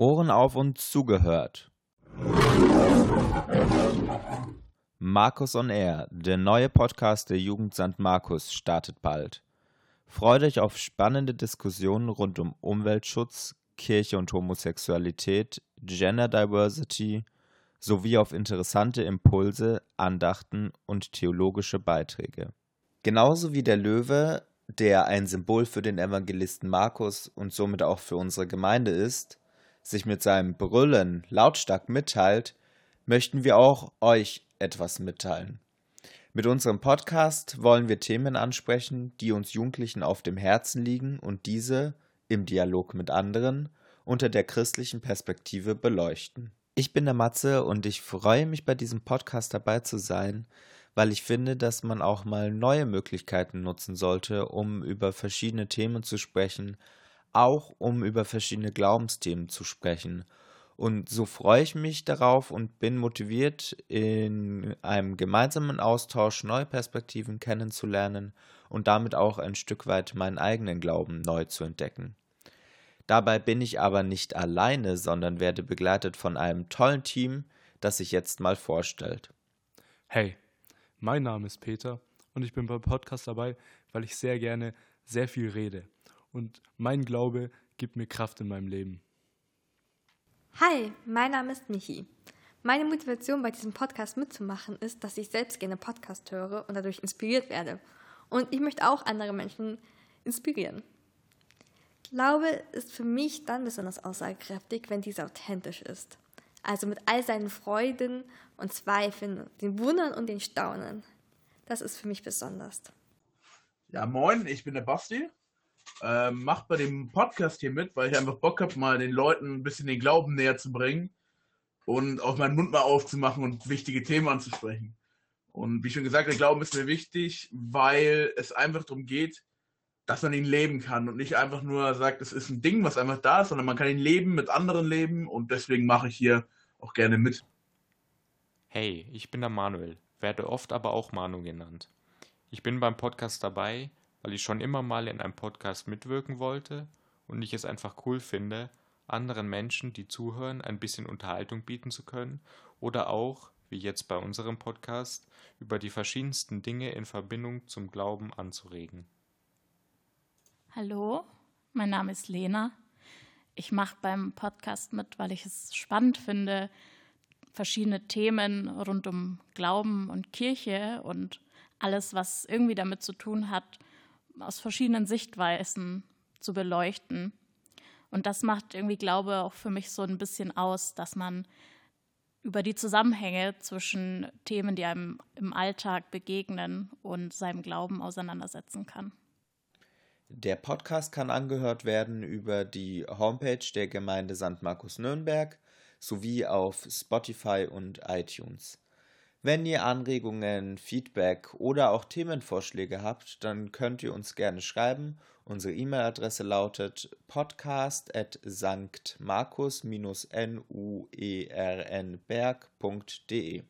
Ohren auf und zugehört. Markus on Air, der neue Podcast der Jugend St. Markus, startet bald. Freut euch auf spannende Diskussionen rund um Umweltschutz, Kirche und Homosexualität, Gender Diversity sowie auf interessante Impulse, Andachten und theologische Beiträge. Genauso wie der Löwe, der ein Symbol für den Evangelisten Markus und somit auch für unsere Gemeinde ist, sich mit seinem Brüllen lautstark mitteilt, möchten wir auch euch etwas mitteilen. Mit unserem Podcast wollen wir Themen ansprechen, die uns Jugendlichen auf dem Herzen liegen und diese, im Dialog mit anderen, unter der christlichen Perspektive beleuchten. Ich bin der Matze und ich freue mich bei diesem Podcast dabei zu sein, weil ich finde, dass man auch mal neue Möglichkeiten nutzen sollte, um über verschiedene Themen zu sprechen, auch um über verschiedene Glaubensthemen zu sprechen. Und so freue ich mich darauf und bin motiviert, in einem gemeinsamen Austausch neue Perspektiven kennenzulernen und damit auch ein Stück weit meinen eigenen Glauben neu zu entdecken. Dabei bin ich aber nicht alleine, sondern werde begleitet von einem tollen Team, das sich jetzt mal vorstellt. Hey, mein Name ist Peter und ich bin beim Podcast dabei, weil ich sehr gerne sehr viel rede und mein Glaube gibt mir Kraft in meinem Leben. Hi, mein Name ist Michi. Meine Motivation bei diesem Podcast mitzumachen ist, dass ich selbst gerne Podcast höre und dadurch inspiriert werde. Und ich möchte auch andere Menschen inspirieren. Glaube ist für mich dann besonders aussagekräftig, wenn dieser authentisch ist. Also mit all seinen Freuden und Zweifeln, den Wundern und den Staunen. Das ist für mich besonders. Ja, moin, ich bin der Basti ähm, macht bei dem Podcast hier mit, weil ich einfach Bock habe, mal den Leuten ein bisschen den Glauben näher zu bringen und auch meinen Mund mal aufzumachen und wichtige Themen anzusprechen. Und wie schon gesagt, der Glauben ist mir wichtig, weil es einfach darum geht, dass man ihn leben kann und nicht einfach nur sagt, es ist ein Ding, was einfach da ist, sondern man kann ihn leben, mit anderen leben und deswegen mache ich hier auch gerne mit. Hey, ich bin der Manuel, werde oft aber auch Manu genannt. Ich bin beim Podcast dabei, weil ich schon immer mal in einem Podcast mitwirken wollte und ich es einfach cool finde, anderen Menschen, die zuhören, ein bisschen Unterhaltung bieten zu können oder auch, wie jetzt bei unserem Podcast, über die verschiedensten Dinge in Verbindung zum Glauben anzuregen. Hallo, mein Name ist Lena. Ich mache beim Podcast mit, weil ich es spannend finde, verschiedene Themen rund um Glauben und Kirche und alles, was irgendwie damit zu tun hat, aus verschiedenen Sichtweisen zu beleuchten. Und das macht irgendwie Glaube auch für mich so ein bisschen aus, dass man über die Zusammenhänge zwischen Themen, die einem im Alltag begegnen und seinem Glauben auseinandersetzen kann. Der Podcast kann angehört werden über die Homepage der Gemeinde St. Markus Nürnberg sowie auf Spotify und iTunes. Wenn ihr Anregungen, Feedback oder auch Themenvorschläge habt, dann könnt ihr uns gerne schreiben. Unsere E-Mail-Adresse lautet podcast at sanktmarkus-nuernberg.de.